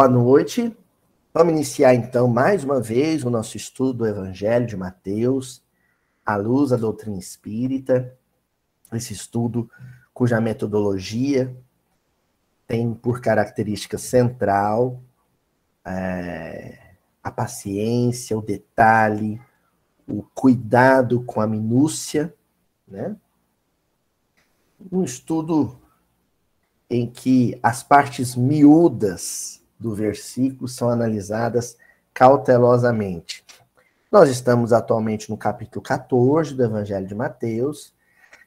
boa noite. Vamos iniciar então mais uma vez o nosso estudo do Evangelho de Mateus, à luz da doutrina espírita. Esse estudo cuja metodologia tem por característica central é, a paciência, o detalhe, o cuidado com a minúcia, né? Um estudo em que as partes miúdas do versículo são analisadas cautelosamente. Nós estamos atualmente no capítulo 14 do Evangelho de Mateus,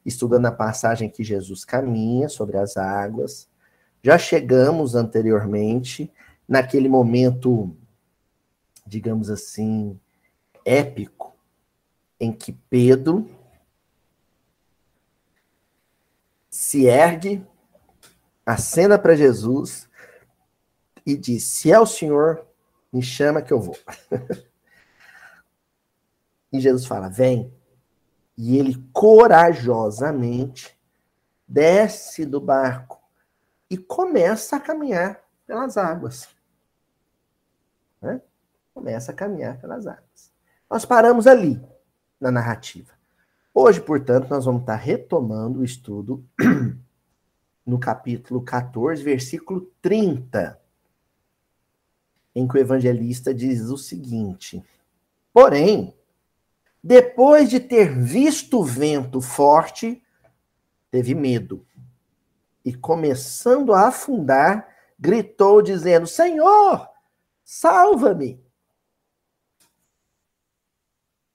estudando a passagem que Jesus caminha sobre as águas. Já chegamos anteriormente naquele momento, digamos assim, épico, em que Pedro se ergue acena para Jesus e diz: Se é o Senhor, me chama que eu vou. e Jesus fala: Vem. E ele corajosamente desce do barco e começa a caminhar pelas águas. Né? Começa a caminhar pelas águas. Nós paramos ali na narrativa. Hoje, portanto, nós vamos estar retomando o estudo no capítulo 14, versículo 30, em que o evangelista diz o seguinte: Porém, depois de ter visto o vento forte, teve medo. E começando a afundar, gritou, dizendo: Senhor, salva-me.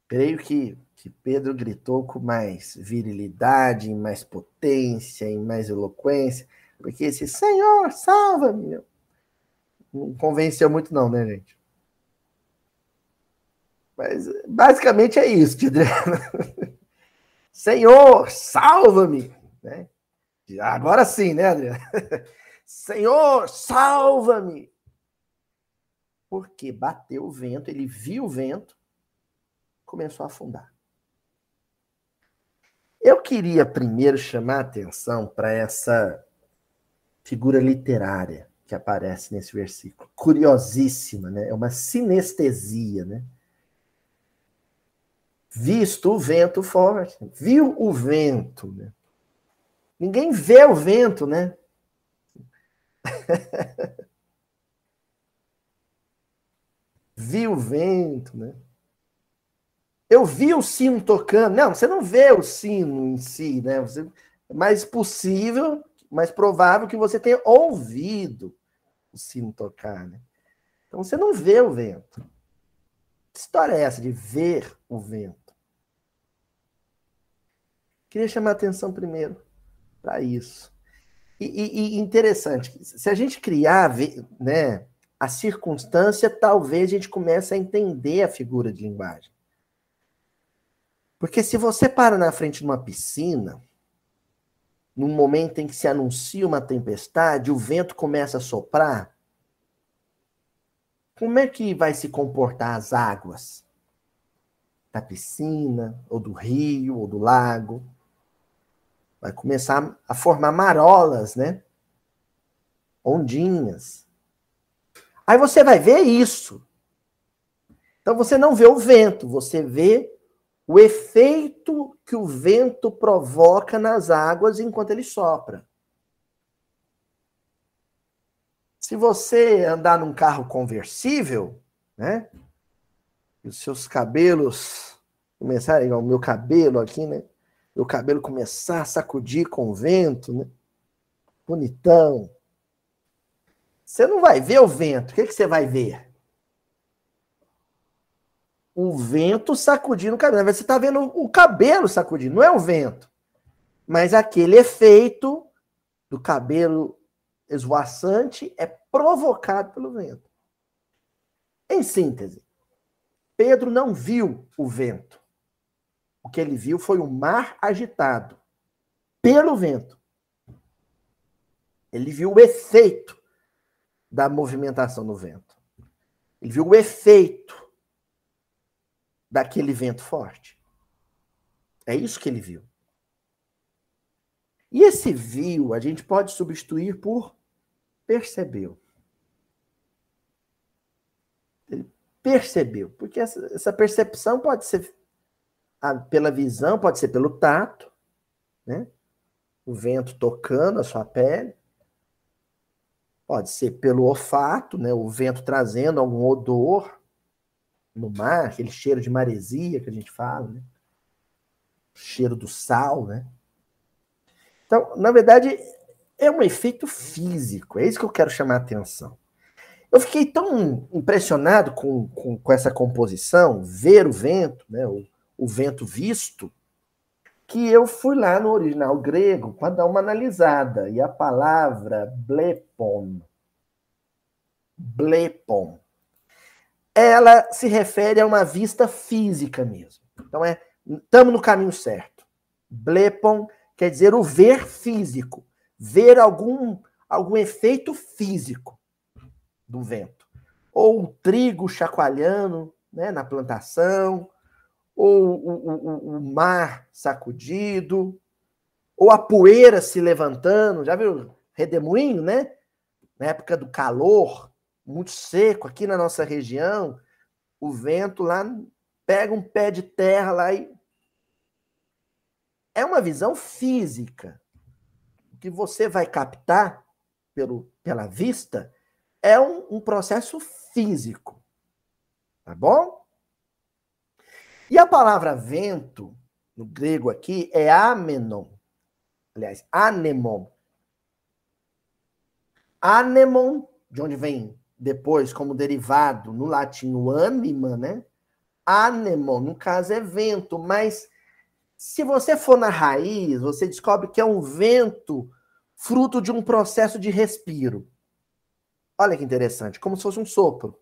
Creio que que Pedro gritou com mais virilidade, mais potência, e mais eloquência, porque esse Senhor, salva-me, não convenceu muito não, né, gente? Mas basicamente é isso, Adriano. Senhor, salva-me, né? Agora sim, né, Adriano? Senhor, salva-me. Porque bateu o vento, ele viu o vento, começou a afundar. Eu queria primeiro chamar a atenção para essa figura literária que aparece nesse versículo. Curiosíssima, né? É uma sinestesia, né? Visto o vento forte, viu o vento, né? Ninguém vê o vento, né? viu o vento, né? Eu vi o sino tocando. Não, você não vê o sino em si, né? Você, é mais possível, mais provável que você tenha ouvido o sino tocar, né? Então você não vê o vento. Que história é essa de ver o vento? Queria chamar a atenção primeiro para isso. E, e, e, interessante, se a gente criar né, a circunstância, talvez a gente comece a entender a figura de linguagem. Porque se você para na frente de uma piscina, num momento em que se anuncia uma tempestade, o vento começa a soprar, como é que vai se comportar as águas? Da piscina, ou do rio, ou do lago? Vai começar a formar marolas, né? Ondinhas. Aí você vai ver isso. Então você não vê o vento, você vê o efeito que o vento provoca nas águas enquanto ele sopra. Se você andar num carro conversível, né? E os seus cabelos começarem, igual o meu cabelo aqui, né? Meu cabelo começar a sacudir com o vento, né? Bonitão. Você não vai ver o vento. O que, que você vai ver? O vento sacudindo o cabelo. Você está vendo o cabelo sacudindo, não é o vento. Mas aquele efeito do cabelo esvoaçante é provocado pelo vento. Em síntese, Pedro não viu o vento. O que ele viu foi o mar agitado pelo vento. Ele viu o efeito da movimentação no vento. Ele viu o efeito daquele vento forte. É isso que ele viu. E esse viu a gente pode substituir por percebeu. percebeu. Porque essa, essa percepção pode ser a, pela visão, pode ser pelo tato, né? O vento tocando a sua pele. Pode ser pelo olfato, né? O vento trazendo algum odor no mar, aquele cheiro de maresia que a gente fala, né? Cheiro do sal, né? Então, na verdade, é um efeito físico. É isso que eu quero chamar a atenção. Eu fiquei tão impressionado com, com, com essa composição, ver o vento, né, o, o vento visto, que eu fui lá no original grego para dar uma analisada. E a palavra blepon, blepon, ela se refere a uma vista física mesmo. Então é, estamos no caminho certo. Blepon quer dizer o ver físico, ver algum algum efeito físico do vento. Ou o trigo chacoalhando né, na plantação, ou o, o, o mar sacudido, ou a poeira se levantando. Já viu redemoinho, né? Na época do calor, muito seco aqui na nossa região, o vento lá pega um pé de terra lá e. É uma visão física. que você vai captar pelo, pela vista é um, um processo físico. Tá bom? E a palavra vento, no grego aqui, é amenon. Aliás, anemon. Anemon, de onde vem depois como derivado no latim o anima, né? Anemon, no caso, é vento, mas se você for na raiz, você descobre que é um vento fruto de um processo de respiro. Olha que interessante, como se fosse um sopro.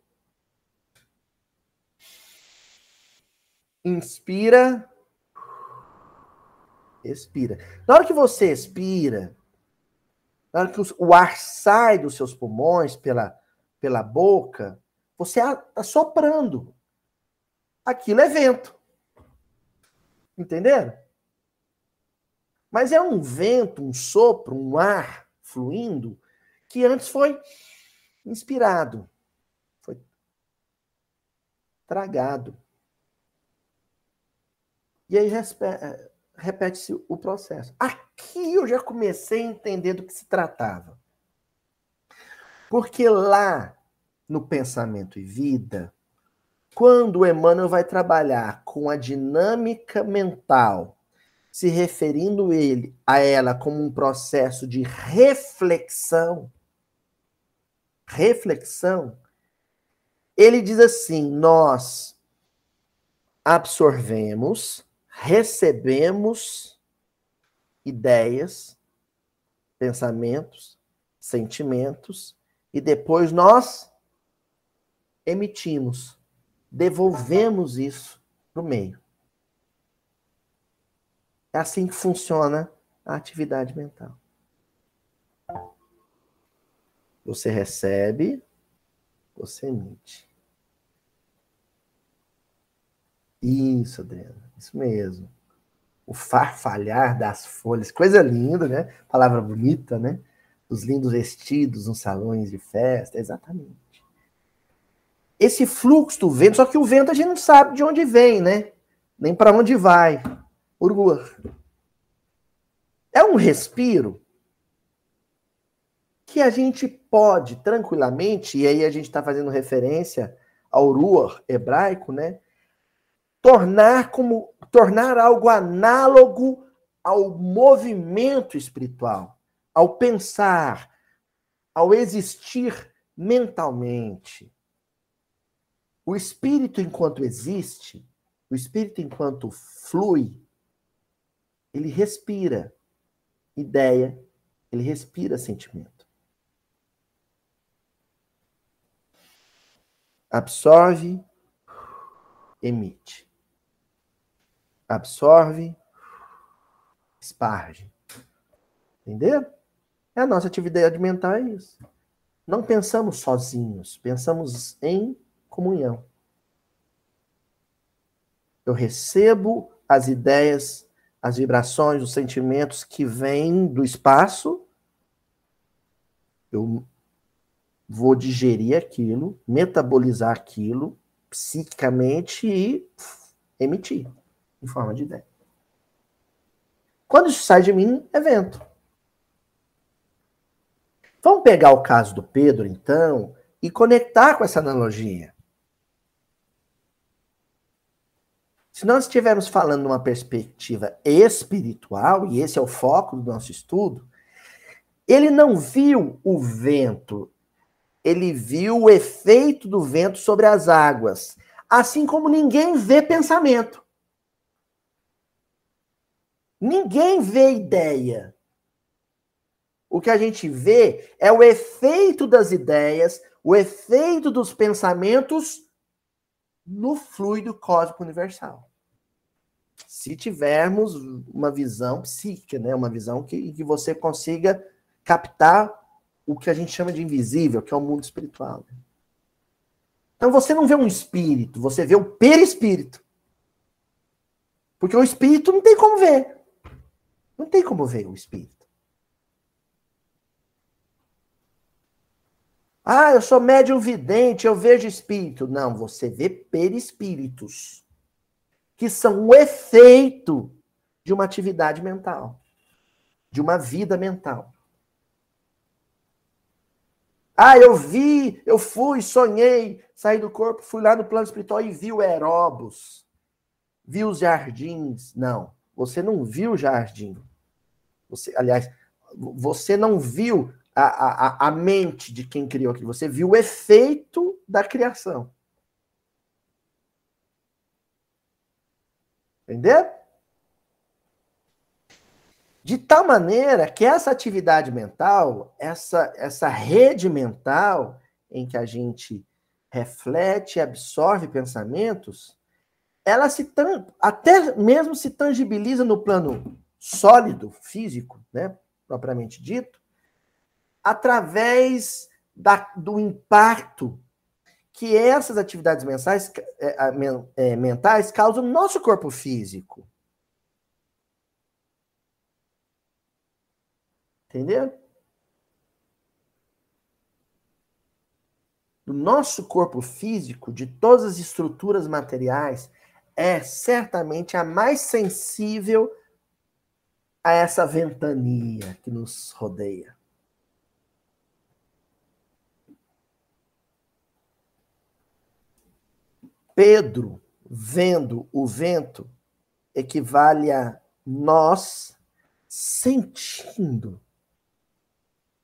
Inspira, expira. Na hora que você expira, na hora que o ar sai dos seus pulmões pela, pela boca, você está soprando. Aquilo é vento. Entenderam? Mas é um vento, um sopro, um ar fluindo que antes foi inspirado, foi tragado. E aí eh, repete-se o processo. Aqui eu já comecei a entender do que se tratava. Porque lá no Pensamento e Vida, quando Emmanuel vai trabalhar com a dinâmica mental, se referindo ele a ela como um processo de reflexão, reflexão, ele diz assim: nós absorvemos, recebemos ideias, pensamentos, sentimentos e depois nós emitimos, devolvemos isso para o meio. É assim que funciona a atividade mental. Você recebe, você emite. Isso, Adriana, isso mesmo. O farfalhar das folhas, coisa linda, né? Palavra bonita, né? Os lindos vestidos nos salões de festa, exatamente. Esse fluxo do vento, só que o vento a gente não sabe de onde vem, né? Nem para onde vai. Urua. É um respiro que a gente pode tranquilamente, e aí a gente está fazendo referência ao Ruach hebraico, né? Tornar como tornar algo análogo ao movimento espiritual, ao pensar, ao existir mentalmente. O espírito enquanto existe, o espírito enquanto flui, ele respira ideia, ele respira sentimento. absorve, emite. Absorve, esparge. Entendeu? É a nossa atividade mental é isso. Não pensamos sozinhos, pensamos em comunhão. Eu recebo as ideias, as vibrações, os sentimentos que vêm do espaço, eu vou digerir aquilo, metabolizar aquilo psiquicamente e emitir em forma de ideia. Quando isso sai de mim, é vento. Vamos pegar o caso do Pedro, então, e conectar com essa analogia. Se nós estivermos falando numa perspectiva espiritual, e esse é o foco do nosso estudo, ele não viu o vento, ele viu o efeito do vento sobre as águas, assim como ninguém vê pensamento. Ninguém vê ideia. O que a gente vê é o efeito das ideias, o efeito dos pensamentos no fluido cósmico universal. Se tivermos uma visão psíquica, né? uma visão que, que você consiga captar o que a gente chama de invisível, que é o mundo espiritual. Então você não vê um espírito, você vê o perispírito. Porque o espírito não tem como ver. Não tem como ver o espírito. Ah, eu sou médium vidente, eu vejo espírito. Não, você vê perispíritos, que são o efeito de uma atividade mental, de uma vida mental. Ah, eu vi, eu fui, sonhei, saí do corpo, fui lá no plano espiritual e vi o Aeróbus, vi os jardins. Não, você não viu o jardim. Você, aliás, você não viu a, a, a mente de quem criou aquilo, você viu o efeito da criação. Entendeu? De tal maneira que essa atividade mental, essa, essa rede mental em que a gente reflete e absorve pensamentos, ela se até mesmo se tangibiliza no plano sólido, físico, né, propriamente dito, através da, do impacto que essas atividades mensais, é, é, mentais causam no nosso corpo físico. Entendeu? O nosso corpo físico, de todas as estruturas materiais, é certamente a mais sensível a essa ventania que nos rodeia. Pedro, vendo o vento, equivale a nós sentindo,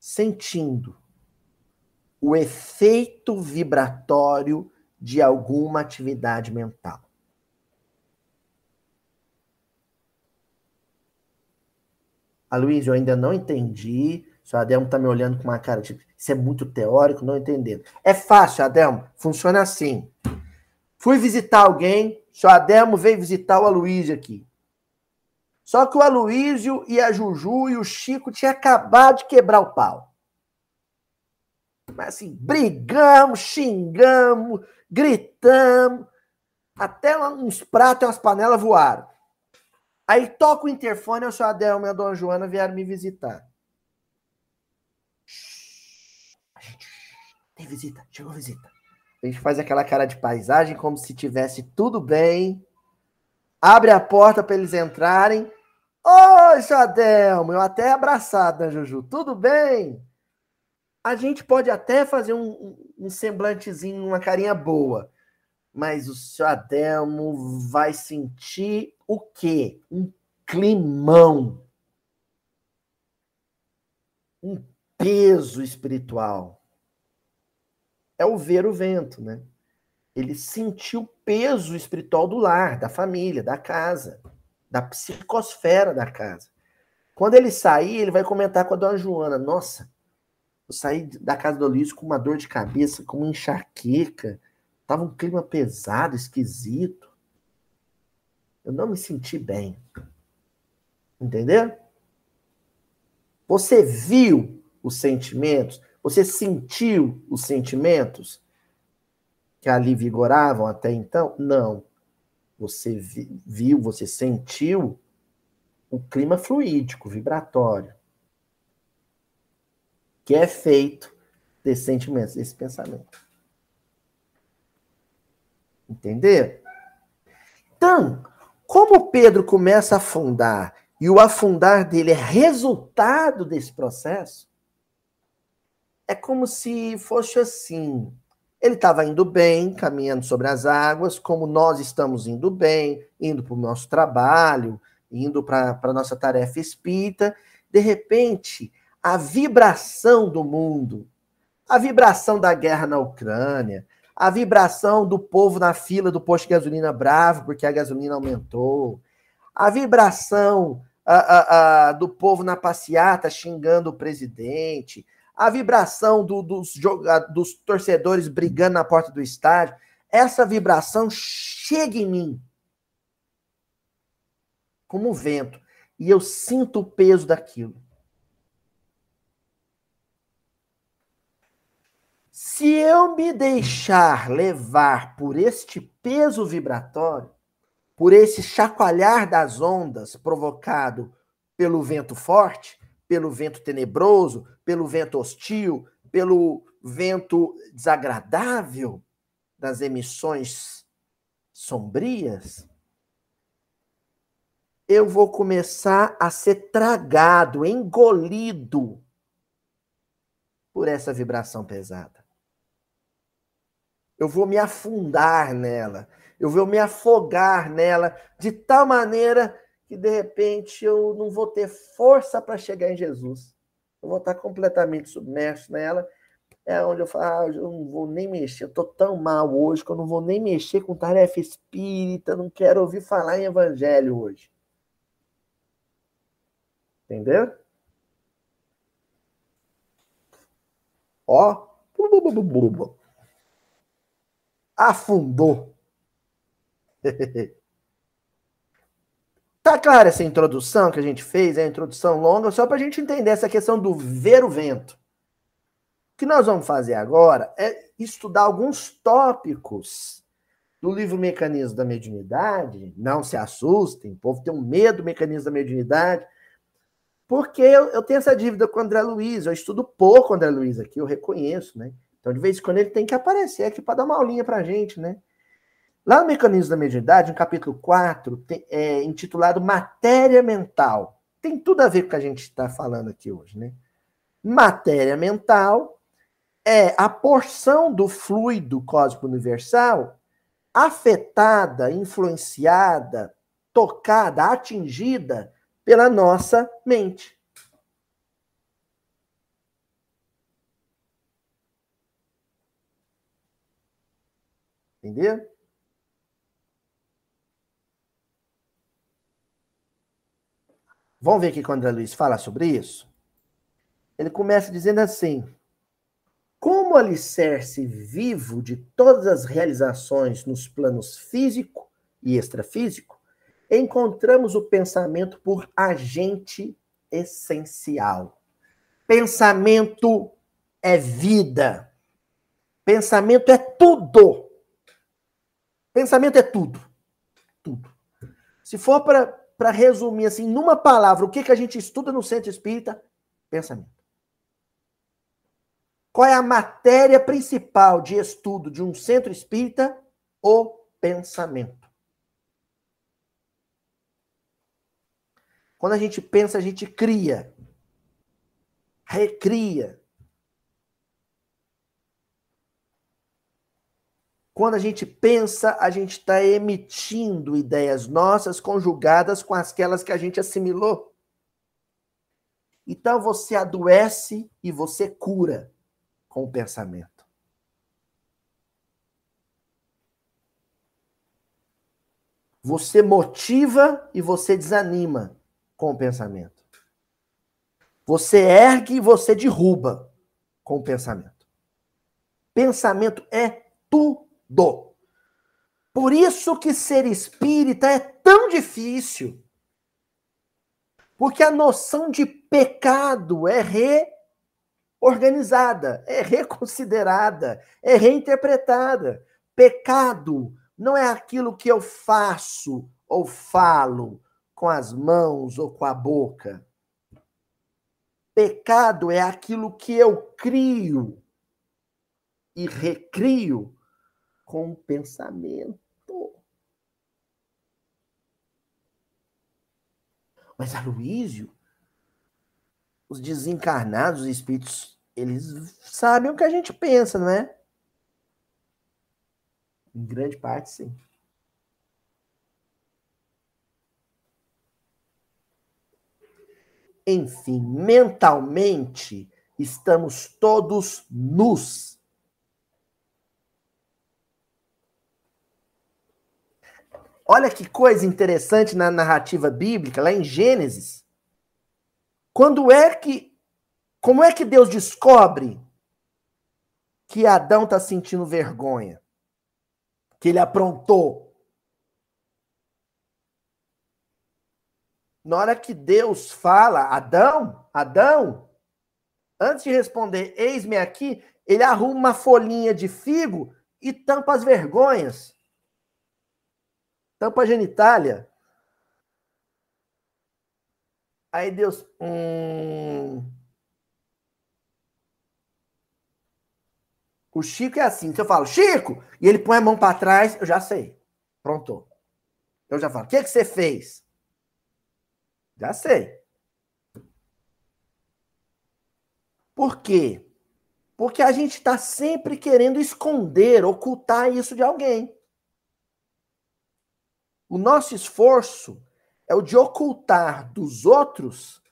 sentindo o efeito vibratório de alguma atividade mental. A Luiz, eu ainda não entendi. Senhor Adelmo está me olhando com uma cara de. Isso é muito teórico, não entendendo. É fácil, Adelmo. Funciona assim. Fui visitar alguém, senhor Adelmo veio visitar o Aloysio aqui. Só que o Aloysio e a Juju e o Chico tinham acabado de quebrar o pau. Mas assim, brigamos, xingamos, gritamos, até uns pratos e umas panelas voaram. Aí toca o interfone, o senhor Adelmo e a dona Joana vieram me visitar. Tem visita, chegou visita. A gente faz aquela cara de paisagem como se tivesse tudo bem. Abre a porta para eles entrarem. Oi, Jadelmo, eu até abraçado, né, Juju? Tudo bem? A gente pode até fazer um, um semblantezinho, uma carinha boa. Mas o seu Adelmo vai sentir o quê? Um climão. Um peso espiritual é o ver o vento, né? Ele sentiu o peso espiritual do lar, da família, da casa, da psicosfera da casa. Quando ele sair, ele vai comentar com a dona Joana: Nossa, eu saí da casa do Luiz com uma dor de cabeça, com uma enxaqueca, tava um clima pesado, esquisito. Eu não me senti bem. Entendeu? Você viu os sentimentos, você sentiu os sentimentos que ali vigoravam até então? Não. Você viu, você sentiu o clima fluídico, vibratório, que é feito desses sentimentos, desse pensamento. Entender? Então, como Pedro começa a afundar e o afundar dele é resultado desse processo, é como se fosse assim. Ele estava indo bem, caminhando sobre as águas, como nós estamos indo bem, indo para o nosso trabalho, indo para a nossa tarefa espírita. De repente, a vibração do mundo, a vibração da guerra na Ucrânia, a vibração do povo na fila do posto de gasolina bravo porque a gasolina aumentou, a vibração a, a, a, do povo na passeata xingando o presidente, a vibração do, dos, dos torcedores brigando na porta do estádio, essa vibração chega em mim como vento e eu sinto o peso daquilo. Se eu me deixar levar por este peso vibratório, por esse chacoalhar das ondas provocado pelo vento forte, pelo vento tenebroso, pelo vento hostil, pelo vento desagradável das emissões sombrias, eu vou começar a ser tragado, engolido por essa vibração pesada. Eu vou me afundar nela, eu vou me afogar nela de tal maneira que de repente eu não vou ter força para chegar em Jesus. Eu vou estar completamente submerso nela. É onde eu falo, ah, eu não vou nem mexer, eu estou tão mal hoje que eu não vou nem mexer com tarefa espírita, não quero ouvir falar em evangelho hoje. Entendeu? Ó, afundou. Clara essa introdução que a gente fez, é a introdução longa, só para a gente entender essa questão do ver o vento. O que nós vamos fazer agora é estudar alguns tópicos do livro Mecanismo da Mediunidade. Não se assustem, o povo tem um medo do mecanismo da mediunidade, porque eu, eu tenho essa dívida com o André Luiz, eu estudo pouco o André Luiz aqui, eu reconheço, né? Então, de vez em quando, ele tem que aparecer aqui para dar uma aulinha para a gente, né? Lá no Mecanismo da Mediunidade, no capítulo 4, tem, é, intitulado Matéria Mental. Tem tudo a ver com o que a gente está falando aqui hoje, né? Matéria mental é a porção do fluido cósmico universal afetada, influenciada, tocada, atingida pela nossa mente. Entendeu? Vamos ver aqui quando o André Luiz fala sobre isso? Ele começa dizendo assim: como alicerce vivo de todas as realizações nos planos físico e extrafísico, encontramos o pensamento por agente essencial. Pensamento é vida. Pensamento é tudo. Pensamento é tudo. Tudo. Se for para para resumir assim, numa palavra, o que, que a gente estuda no centro espírita? Pensamento. Qual é a matéria principal de estudo de um centro espírita? O pensamento. Quando a gente pensa, a gente cria, recria, Quando a gente pensa, a gente está emitindo ideias nossas conjugadas com aquelas que a gente assimilou. Então você adoece e você cura com o pensamento. Você motiva e você desanima com o pensamento. Você ergue e você derruba com o pensamento. Pensamento é tudo do. Por isso que ser espírita é tão difícil. Porque a noção de pecado é reorganizada, é reconsiderada, é reinterpretada. Pecado não é aquilo que eu faço ou falo com as mãos ou com a boca. Pecado é aquilo que eu crio e recrio com o pensamento. Mas Aloísio, os desencarnados, os espíritos, eles sabem o que a gente pensa, não é? Em grande parte, sim. Enfim, mentalmente, estamos todos nus. Olha que coisa interessante na narrativa bíblica, lá em Gênesis. Quando é que. Como é que Deus descobre que Adão está sentindo vergonha? Que ele aprontou? Na hora que Deus fala, Adão, Adão, antes de responder, eis-me aqui, ele arruma uma folhinha de figo e tampa as vergonhas. Tampa a genitália. Aí Deus. Hum... O Chico é assim. Se eu falo, Chico, e ele põe a mão para trás, eu já sei. Pronto. Eu já falo, o que, que você fez? Já sei. Por quê? Porque a gente está sempre querendo esconder, ocultar isso de alguém. O nosso esforço é o de ocultar dos outros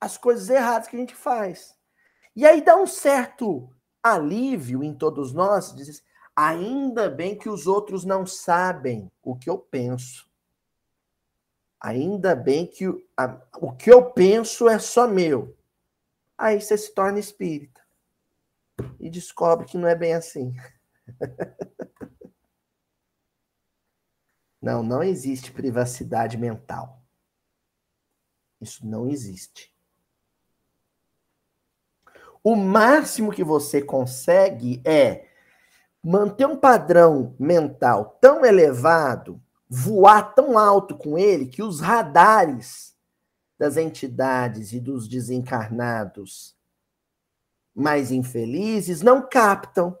as coisas erradas que a gente faz. E aí dá um certo alívio em todos nós, diz ainda bem que os outros não sabem o que eu penso. Ainda bem que a, o que eu penso é só meu. Aí você se torna espírita e descobre que não é bem assim. Não, não existe privacidade mental. Isso não existe. O máximo que você consegue é manter um padrão mental tão elevado, voar tão alto com ele, que os radares das entidades e dos desencarnados mais infelizes não captam.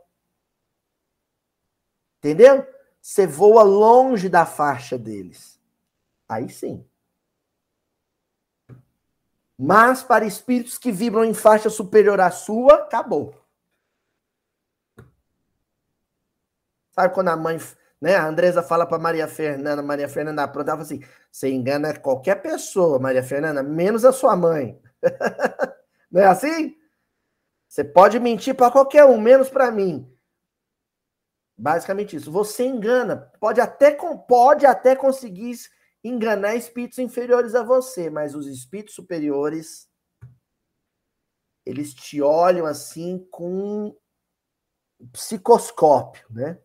Entendeu? Você voa longe da faixa deles. Aí sim. Mas para espíritos que vibram em faixa superior à sua, acabou. Sabe quando a mãe, né, a Andresa fala para Maria Fernanda, Maria Fernanda pronta, ela fala assim: você engana qualquer pessoa, Maria Fernanda, menos a sua mãe. Não é assim? Você pode mentir para qualquer um, menos para mim. Basicamente isso. Você engana, pode até, pode até conseguir enganar espíritos inferiores a você, mas os espíritos superiores eles te olham assim com psicoscópio, né?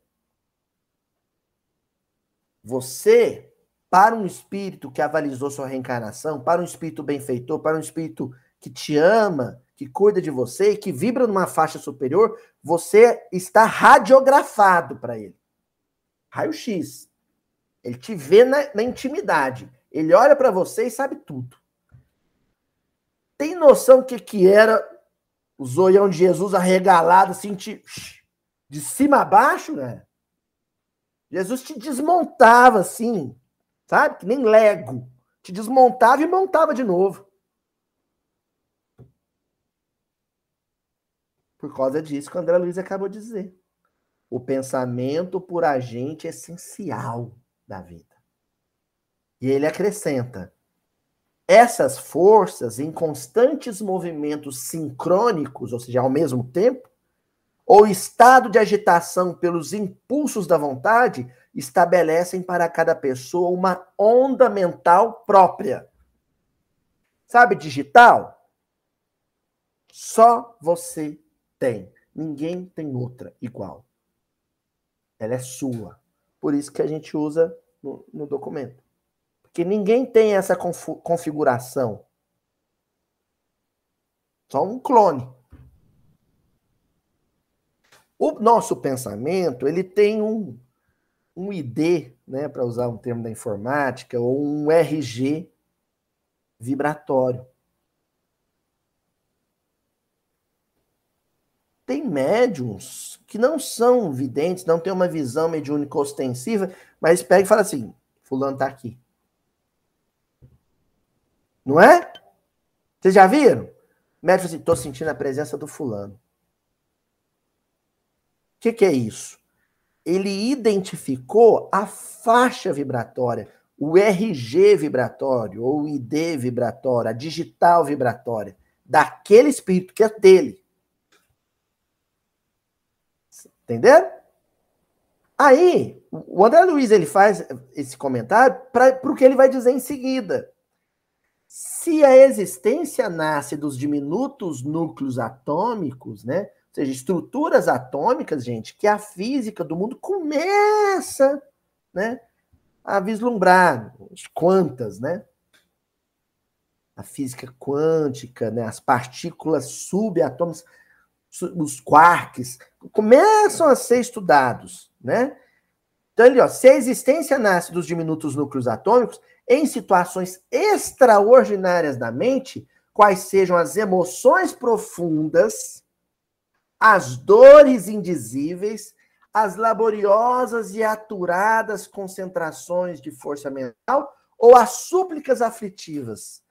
Você, para um espírito que avalizou sua reencarnação, para um espírito benfeitor, para um espírito que te ama, que cuida de você e que vibra numa faixa superior, você está radiografado para ele. Raio-X. Ele te vê na, na intimidade. Ele olha para você e sabe tudo. Tem noção do que, que era o zoião de Jesus arregalado, assim, te, de cima a baixo, né? Jesus te desmontava assim, sabe? Que nem Lego. Te desmontava e montava de novo. Por causa disso que o André Luiz acabou de dizer. O pensamento por agente é essencial da vida. E ele acrescenta: essas forças em constantes movimentos sincrônicos, ou seja, ao mesmo tempo, ou estado de agitação pelos impulsos da vontade, estabelecem para cada pessoa uma onda mental própria. Sabe digital? Só você tem. Ninguém tem outra igual. Ela é sua. Por isso que a gente usa no, no documento. Porque ninguém tem essa configuração. Só um clone. O nosso pensamento, ele tem um, um ID, né, para usar um termo da informática, ou um RG vibratório. Tem médiums que não são videntes, não têm uma visão mediúnica ostensiva, mas pega e fala assim: Fulano tá aqui. Não é? Vocês já viram? O médico assim, tô sentindo a presença do fulano. O que, que é isso? Ele identificou a faixa vibratória, o RG vibratório, ou o ID vibratório, a digital vibratória, daquele espírito que é dele. Entenderam? Aí, o André Luiz ele faz esse comentário para o que ele vai dizer em seguida. Se a existência nasce dos diminutos núcleos atômicos, né? Ou seja, estruturas atômicas, gente, que a física do mundo começa, né, a vislumbrar, quantas, né? A física quântica, né, as partículas subatômicas, os quarks, começam a ser estudados, né? Então, ele, ó, se a existência nasce dos diminutos núcleos atômicos, em situações extraordinárias da mente, quais sejam as emoções profundas, as dores indizíveis, as laboriosas e aturadas concentrações de força mental ou as súplicas aflitivas.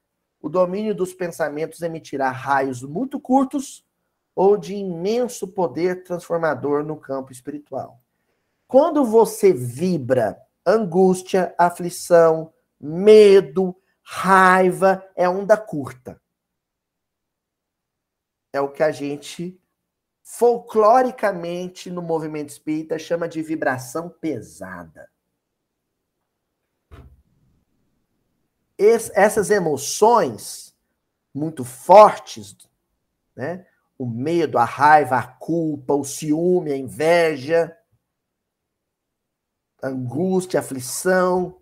O domínio dos pensamentos emitirá raios muito curtos ou de imenso poder transformador no campo espiritual. Quando você vibra angústia, aflição, medo, raiva, é onda curta. É o que a gente folcloricamente no movimento espírita chama de vibração pesada. Es, essas emoções muito fortes, né? O medo, a raiva, a culpa, o ciúme, a inveja, a angústia, a aflição,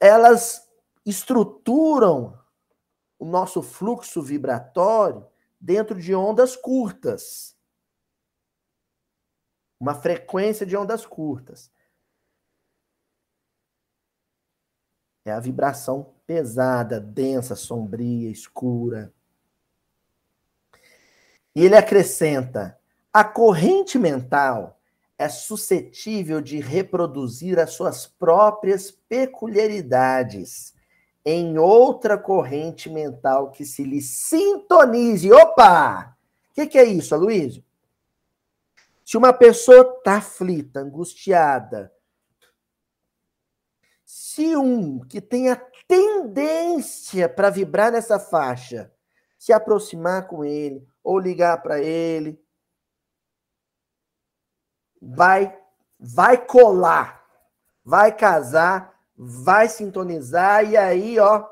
elas estruturam o nosso fluxo vibratório dentro de ondas curtas. Uma frequência de ondas curtas. É a vibração pesada, densa, sombria, escura. E ele acrescenta: a corrente mental é suscetível de reproduzir as suas próprias peculiaridades em outra corrente mental que se lhe sintonize. Opa! O que, que, é isso, Aloysio? Se uma pessoa está aflita, angustiada, se um que tem a tendência para vibrar nessa faixa se aproximar com ele ou ligar para ele, vai vai colar, vai casar, vai sintonizar e aí, ó,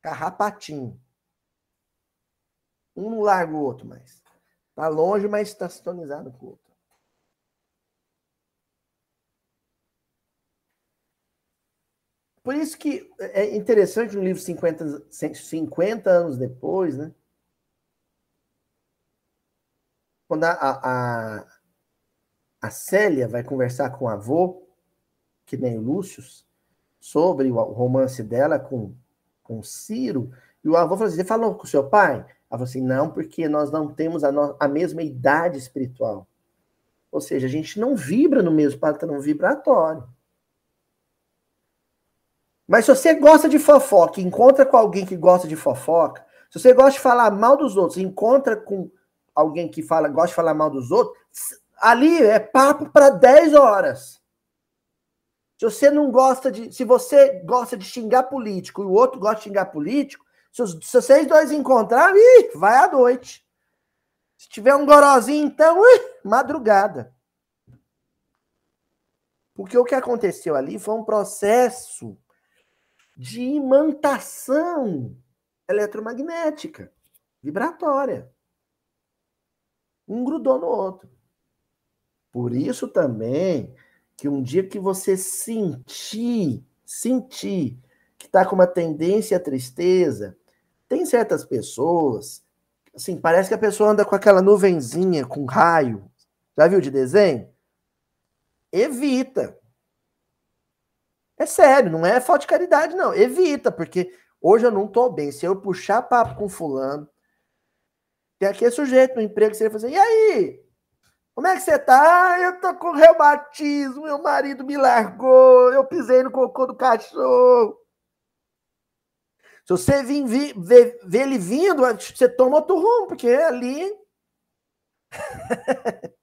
carrapatinho. Um não larga o outro mais. Tá longe, mas está sintonizado com o outro. Por isso que é interessante um livro 50, 50 anos depois, né? Quando a, a, a Célia vai conversar com o avô, que nem o Lúcio, sobre o romance dela com, com Ciro, e o avô falou assim: Você falou com o seu pai? Ela falou assim: Não, porque nós não temos a, no, a mesma idade espiritual. Ou seja, a gente não vibra no mesmo padrão vibratório. Mas se você gosta de fofoca, encontra com alguém que gosta de fofoca, se você gosta de falar mal dos outros, encontra com alguém que fala, gosta de falar mal dos outros, ali é papo para 10 horas. Se você não gosta de. Se você gosta de xingar político e o outro gosta de xingar político, se, os, se vocês dois encontrarem, ih, vai à noite. Se tiver um gorozinho, então, ih, madrugada. Porque o que aconteceu ali foi um processo de imantação eletromagnética, vibratória. Um grudou no outro. Por isso também que um dia que você sentir, sentir que está com uma tendência à tristeza, tem certas pessoas, assim, parece que a pessoa anda com aquela nuvenzinha, com raio. Já viu de desenho? Evita. É sério, não é falta de caridade, não. Evita, porque hoje eu não tô bem. Se eu puxar papo com fulano, Tem aquele sujeito no emprego que você vai fazer, e aí? Como é que você tá? Eu tô com reumatismo, meu marido me largou, eu pisei no cocô do cachorro. Se você vir, vir, ver, ver ele vindo, você toma outro rumo, porque ali.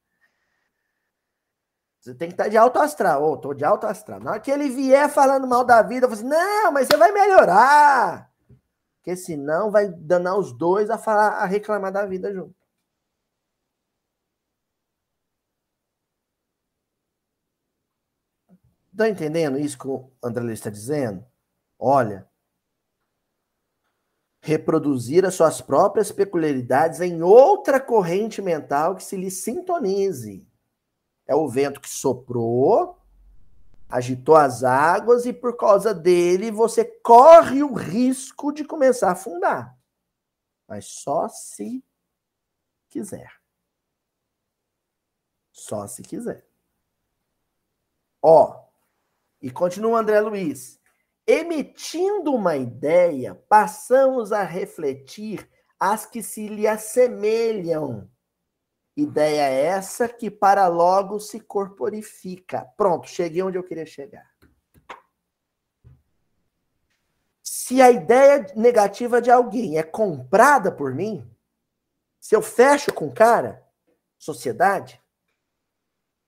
você tem que estar de alto astral. Ô, oh, tô de alto astral. Na hora que ele vier falando mal da vida, eu falo assim: não, mas você vai melhorar. Porque senão vai danar os dois a falar, a reclamar da vida junto. Está entendendo isso que o André está dizendo? Olha, reproduzir as suas próprias peculiaridades em outra corrente mental que se lhe sintonize. É o vento que soprou, agitou as águas e por causa dele você corre o risco de começar a afundar. Mas só se quiser. Só se quiser. Ó, e continua André Luiz. Emitindo uma ideia, passamos a refletir as que se lhe assemelham. Ideia essa que para logo se corporifica. Pronto, cheguei onde eu queria chegar. Se a ideia negativa de alguém é comprada por mim, se eu fecho com o cara, sociedade,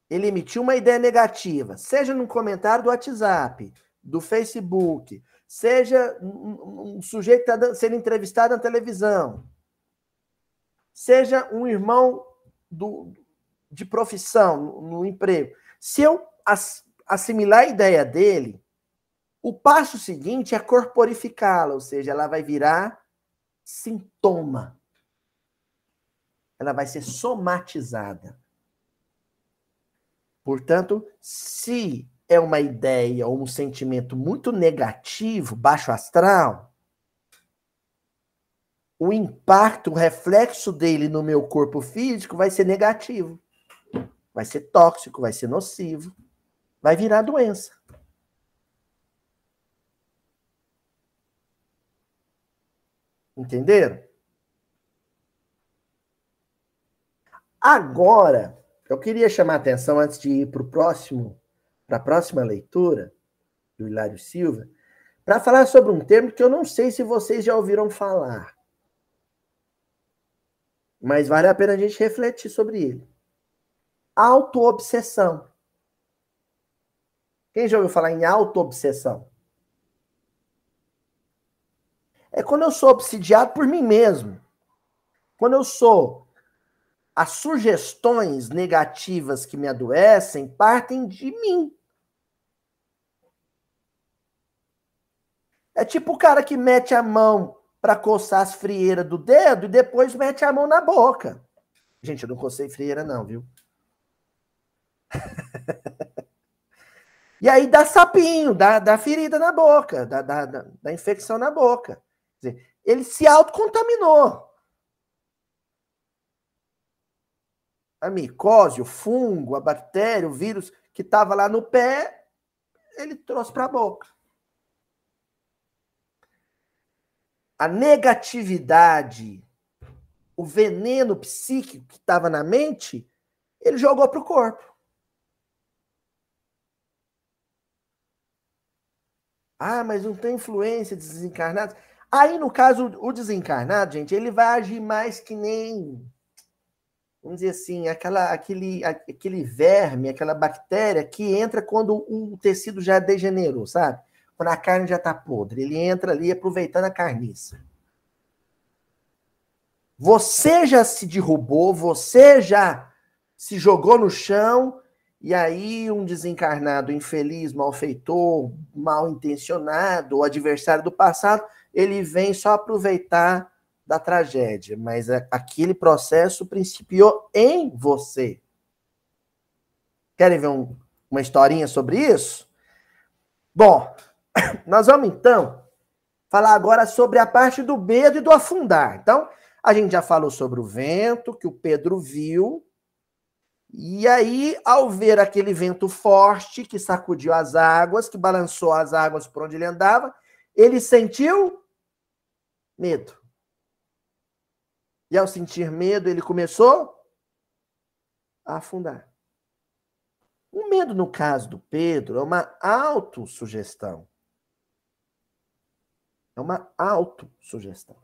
ele emitiu uma ideia negativa, seja num comentário do WhatsApp, do Facebook, seja um, sujeito está sendo entrevistado na televisão, seja um irmão do, de profissão, no, no emprego. Se eu as, assimilar a ideia dele, o passo seguinte é corporificá-la, ou seja, ela vai virar sintoma. Ela vai ser somatizada. Portanto, se é uma ideia ou um sentimento muito negativo, baixo astral, o impacto, o reflexo dele no meu corpo físico vai ser negativo. Vai ser tóxico, vai ser nocivo, vai virar doença. Entenderam? Agora, eu queria chamar a atenção antes de ir para o próximo para a próxima leitura, do Hilário Silva, para falar sobre um termo que eu não sei se vocês já ouviram falar. Mas vale a pena a gente refletir sobre ele. Autoobsessão. Quem já ouviu falar em autoobsessão? É quando eu sou obsidiado por mim mesmo. Quando eu sou as sugestões negativas que me adoecem partem de mim. É tipo o cara que mete a mão para coçar as frieiras do dedo e depois mete a mão na boca. Gente, eu não cocei frieira, não, viu? e aí dá sapinho, dá, dá ferida na boca, dá, dá, dá, infecção na boca. Quer dizer, ele se autocontaminou. A micose, o fungo, a bactéria, o vírus que estava lá no pé, ele trouxe para a boca. A negatividade, o veneno psíquico que estava na mente, ele jogou para o corpo. Ah, mas não tem influência de desencarnados. Aí, no caso, o desencarnado, gente, ele vai agir mais que nem, vamos dizer assim, aquela, aquele, aquele verme, aquela bactéria que entra quando o tecido já degenerou, sabe? Quando a carne já está podre. Ele entra ali aproveitando a carniça. Você já se derrubou, você já se jogou no chão, e aí um desencarnado infeliz, malfeitor, mal intencionado, o adversário do passado, ele vem só aproveitar da tragédia, mas aquele processo principiou em você. Querem ver um, uma historinha sobre isso? Bom, nós vamos então falar agora sobre a parte do medo e do afundar. Então, a gente já falou sobre o vento que o Pedro viu. E aí, ao ver aquele vento forte que sacudiu as águas, que balançou as águas por onde ele andava, ele sentiu medo. E ao sentir medo, ele começou a afundar. O medo, no caso do Pedro, é uma autossugestão. É uma autossugestão.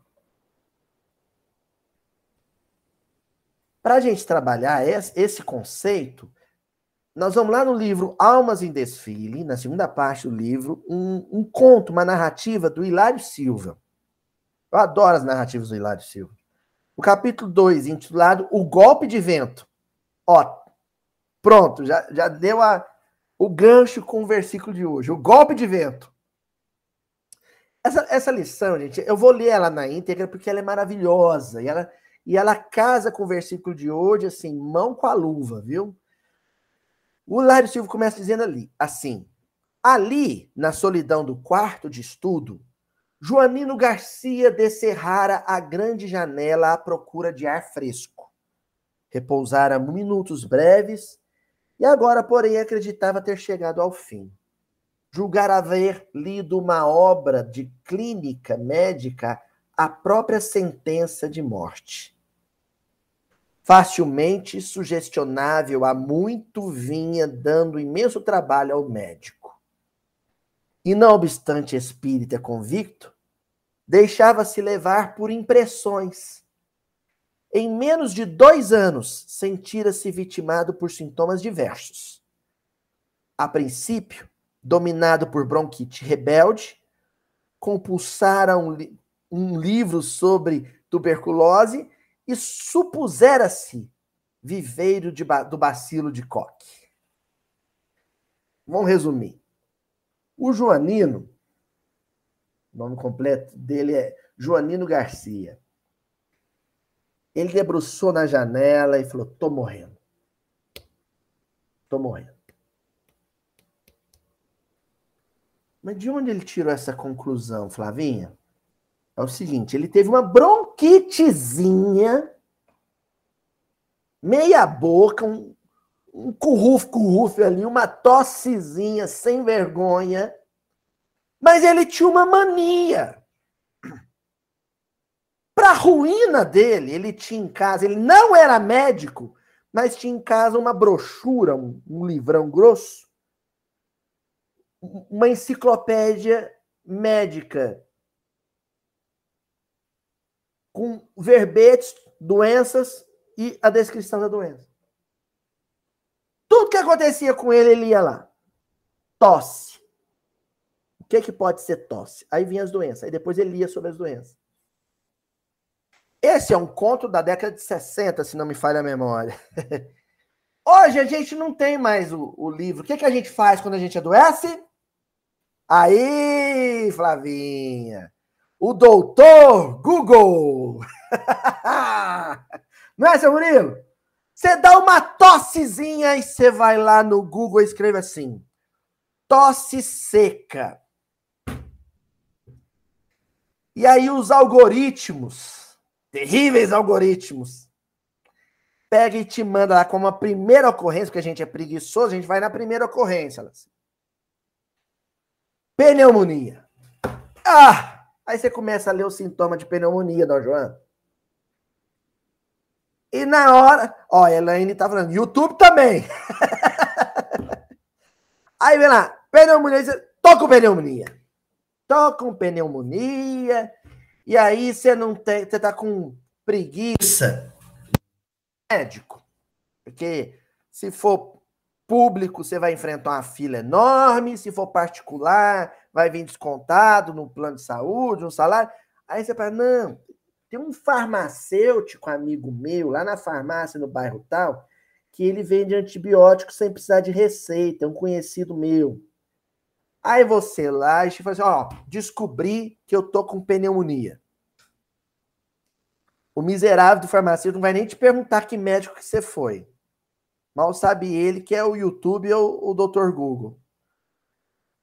Para a gente trabalhar esse conceito, nós vamos lá no livro Almas em Desfile, na segunda parte do livro, um, um conto, uma narrativa do Hilário Silva. Eu adoro as narrativas do Hilário Silva. O capítulo 2, intitulado O Golpe de Vento. Ó, pronto, já, já deu a, o gancho com o versículo de hoje. O golpe de vento. Essa, essa lição, gente, eu vou ler ela na íntegra porque ela é maravilhosa. E ela, e ela casa com o versículo de hoje, assim, mão com a luva, viu? O Lário Silva começa dizendo ali, assim, ali, na solidão do quarto de estudo, Joanino Garcia descerrara a grande janela à procura de ar fresco. Repousara minutos breves e agora, porém, acreditava ter chegado ao fim. Julgar haver lido uma obra de clínica médica a própria sentença de morte facilmente sugestionável há muito vinha dando imenso trabalho ao médico. E não obstante espírita convicto, deixava-se levar por impressões. Em menos de dois anos, sentira-se vitimado por sintomas diversos. A princípio, dominado por bronquite rebelde, compulsara um, um livro sobre tuberculose e supusera-se viveiro de, do bacilo de Koch. Vamos resumir. O Joanino, o nome completo dele é Joanino Garcia. Ele debruçou na janela e falou: tô morrendo. Tô morrendo. Mas de onde ele tirou essa conclusão, Flavinha? É o seguinte: ele teve uma bronquitezinha, meia boca, um, um currufo, ali, uma tossezinha sem vergonha, mas ele tinha uma mania. Para ruína dele, ele tinha em casa, ele não era médico, mas tinha em casa uma brochura, um, um livrão grosso, uma enciclopédia médica com verbetes, doenças e a descrição da doença. Tudo que acontecia com ele, ele ia lá. Tosse. O que, que pode ser tosse? Aí vinha as doenças. Aí depois ele lia sobre as doenças. Esse é um conto da década de 60, se não me falha a memória. Hoje a gente não tem mais o, o livro. O que, que a gente faz quando a gente adoece? Aí, Flavinha, o doutor Google. Não é, seu Murilo? Você dá uma tossezinha e você vai lá no Google e escreve assim: tosse seca. E aí os algoritmos, terríveis algoritmos, pega e te manda lá como a primeira ocorrência, porque a gente é preguiçoso, a gente vai na primeira ocorrência. Assim. Pneumonia. Ah! Aí você começa a ler o sintoma de pneumonia, Dona Joana. E na hora, ó, a Elaine tá falando, YouTube também. Aí vem lá, pneumonia, tô com pneumonia. Tô com pneumonia. E aí você não tem, você tá com preguiça. Médico. Porque se for público, você vai enfrentar uma fila enorme, se for particular, vai vir descontado no plano de saúde, no salário. Aí você fala, não, tem um farmacêutico amigo meu lá na farmácia no bairro tal, que ele vende antibiótico sem precisar de receita, é um conhecido meu. Aí você lá e fala assim, ó, descobri que eu tô com pneumonia. O miserável do farmacêutico não vai nem te perguntar que médico que você foi. Mal sabe ele que é o YouTube ou o Dr. Google.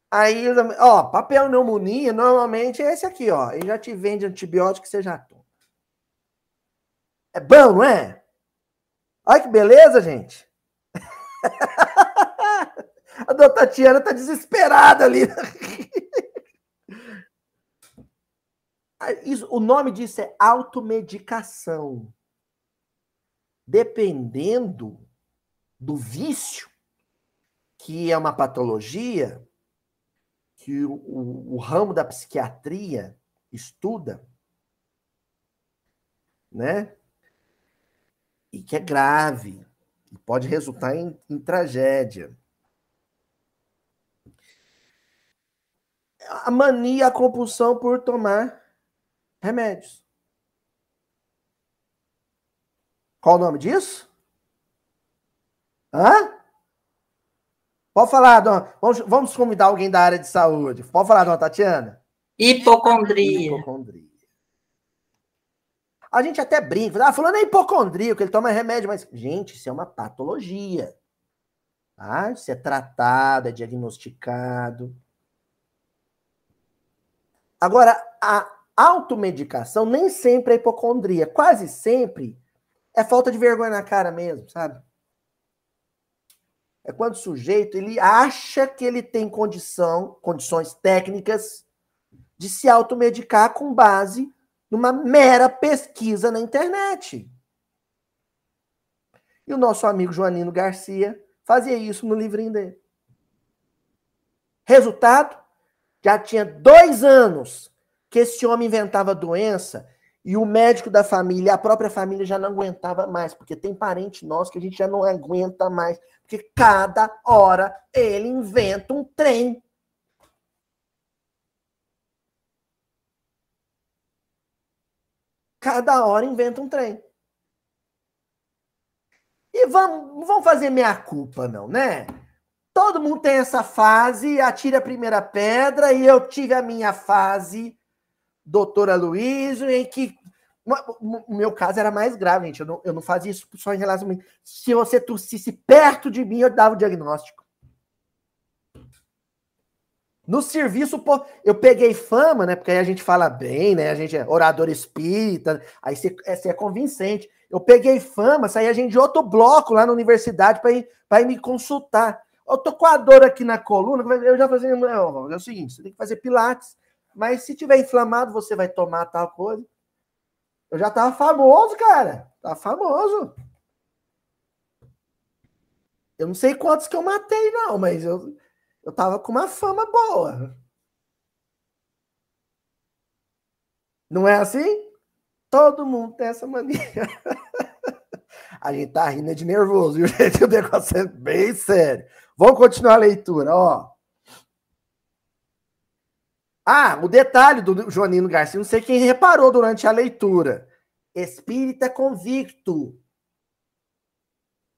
Aí, ó, papel pneumonia, normalmente é esse aqui, ó. Ele já te vende antibiótico você já toma. É bom, não é? Olha que beleza, gente. A dona Tatiana tá desesperada ali. O nome disso é automedicação. Dependendo do vício, que é uma patologia que o, o, o ramo da psiquiatria estuda, né? E que é grave, e pode resultar em, em tragédia. A mania, a compulsão por tomar remédios. Qual o nome disso? Hã? Pode falar, dona. Vamos, vamos convidar alguém da área de saúde. Pode falar, dona Tatiana? Hipocondria. Hipocondria. A gente até brinca. Ah, falando é hipocondríaco, ele toma remédio, mas, gente, isso é uma patologia. Tá? Isso é tratado, é diagnosticado. Agora, a automedicação nem sempre é hipocondria. Quase sempre é falta de vergonha na cara mesmo, sabe? É quando o sujeito ele acha que ele tem condição, condições técnicas de se automedicar com base numa mera pesquisa na internet. E o nosso amigo Joanino Garcia fazia isso no livrinho dele. Resultado, já tinha dois anos que esse homem inventava doença e o médico da família, a própria família já não aguentava mais, porque tem parente nosso que a gente já não aguenta mais, porque cada hora ele inventa um trem. Cada hora inventa um trem. E vamos, vamos fazer meia culpa, não, né? Todo mundo tem essa fase, atira a primeira pedra, e eu tive a minha fase doutora Luísa, em que o meu caso era mais grave, gente. Eu não, eu não fazia isso só em relação a mim. Se você tossisse perto de mim, eu dava o diagnóstico. No serviço, pô, eu peguei fama, né? Porque aí a gente fala bem, né? A gente é orador espírita, aí você, é, você é convincente. Eu peguei fama, saí a gente de outro bloco lá na universidade para ir, ir me consultar. Eu tô com a dor aqui na coluna, eu já fazia. É o seguinte, você tem que fazer pilates. Mas se tiver inflamado, você vai tomar tal coisa. Eu já tava famoso, cara. Tava famoso. Eu não sei quantos que eu matei, não, mas eu, eu tava com uma fama boa. Não é assim? Todo mundo tem essa mania. A gente tá rindo de nervoso, viu, gente? O negócio é bem sério. Vamos continuar a leitura, ó. Ah, o detalhe do Joanino Garcia, não sei quem reparou durante a leitura. Espírita convicto.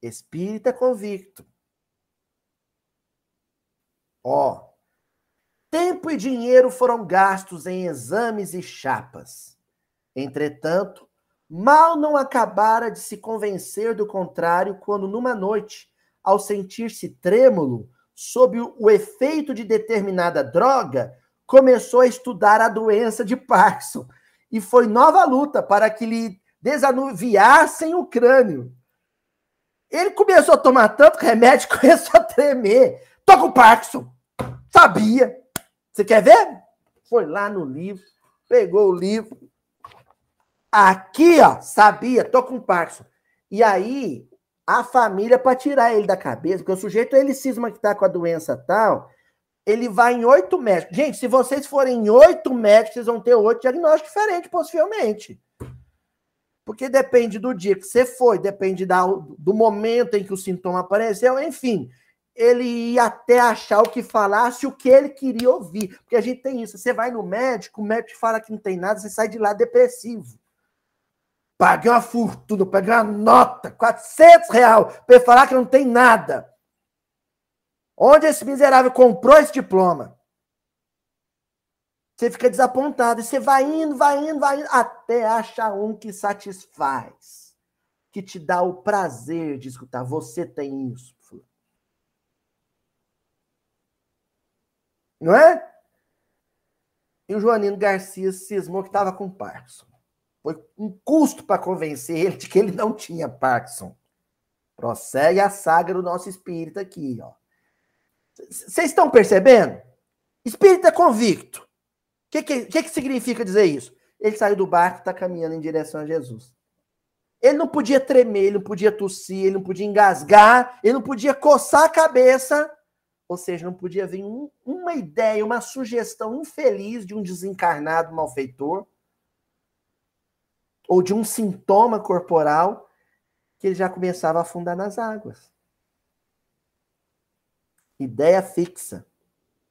Espírita convicto. Ó. Tempo e dinheiro foram gastos em exames e chapas. Entretanto, mal não acabara de se convencer do contrário quando, numa noite, ao sentir-se trêmulo sob o efeito de determinada droga, começou a estudar a doença de Parkinson e foi nova luta para que lhe desanuviassem o crânio. Ele começou a tomar tanto remédio começou a tremer. Tô com Parkinson. Sabia. Você quer ver? Foi lá no livro, pegou o livro. Aqui, ó, sabia, tô com Parkinson. E aí, a família, para tirar ele da cabeça, porque o sujeito, ele cisma que tá com a doença tal, ele vai em oito médicos. Gente, se vocês forem em oito médicos, vocês vão ter oito diagnósticos diferentes, possivelmente. Porque depende do dia que você foi, depende da, do momento em que o sintoma apareceu, enfim. Ele ia até achar o que falasse, o que ele queria ouvir. Porque a gente tem isso. Você vai no médico, o médico fala que não tem nada, você sai de lá depressivo. Paguei uma fortuna, paguei uma nota, 400 reais, para falar que não tem nada. Onde esse miserável comprou esse diploma? Você fica desapontado. E você vai indo, vai indo, vai indo, até achar um que satisfaz. Que te dá o prazer de escutar. Você tem isso. Não é? E o Joanino Garcia cismou que estava com Parkinson. Foi um custo para convencer ele de que ele não tinha Parkinson. Prossegue a saga do nosso espírito aqui, ó. Vocês estão percebendo? Espírito é convicto. O que, que, que, que significa dizer isso? ele saiu do barco e está caminhando em direção a Jesus. Ele não podia tremer, ele não podia tossir, ele não podia engasgar, ele não podia coçar a cabeça, ou seja, não podia vir um, uma ideia, uma sugestão infeliz de um desencarnado malfeitor, ou de um sintoma corporal, que ele já começava a afundar nas águas. Ideia fixa,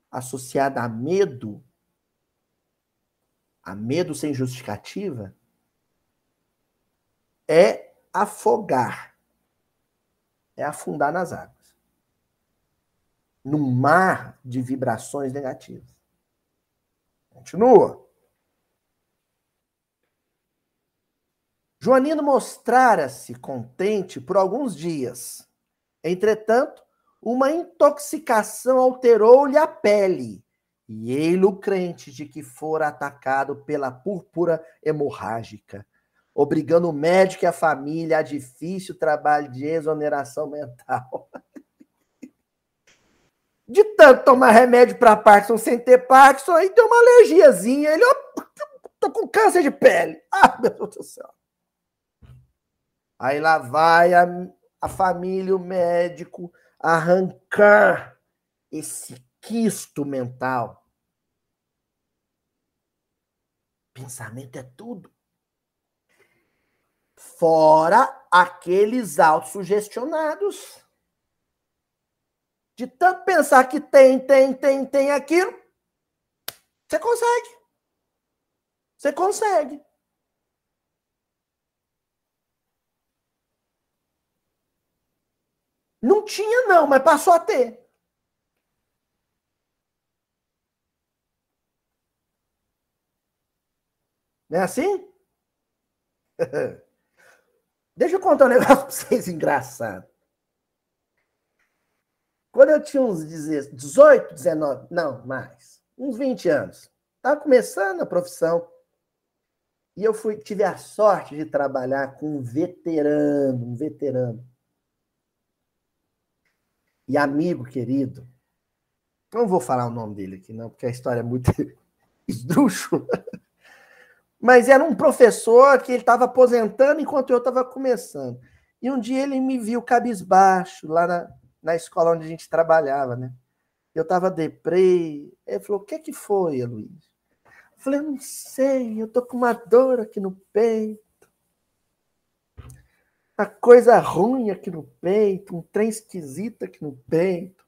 associada a medo, a medo sem justificativa, é afogar, é afundar nas águas num mar de vibrações negativas. Continua. Joanino mostrara-se contente por alguns dias. Entretanto, uma intoxicação alterou-lhe a pele, e ele, o crente de que fora atacado pela púrpura hemorrágica, obrigando o médico e a família a difícil trabalho de exoneração mental. de tanto tomar remédio para Parkinson sem ter Parkinson, aí tem uma alergiazinha. Ele, ó, tô com câncer de pele. Ah, meu Deus do céu. Aí lá vai a, a família, o médico, arrancar esse quisto mental. Pensamento é tudo. Fora aqueles autossugestionados de tanto pensar que tem, tem, tem, tem aquilo, você consegue. Você consegue. Não tinha, não, mas passou a ter. Não é assim? Deixa eu contar um negócio para vocês engraçado. Quando eu tinha uns 18, 19, não, mais, uns 20 anos, estava começando a profissão. E eu fui, tive a sorte de trabalhar com um veterano, um veterano. E amigo querido. Não vou falar o nome dele aqui, não, porque a história é muito esdrúxula. Mas era um professor que ele estava aposentando enquanto eu estava começando. E um dia ele me viu cabisbaixo lá na, na escola onde a gente trabalhava, né? Eu estava deprê. Ele falou: O que que foi, Luiz? Eu falei: não sei, eu tô com uma dor aqui no peito. A coisa ruim aqui no peito, um trem esquisito aqui no peito.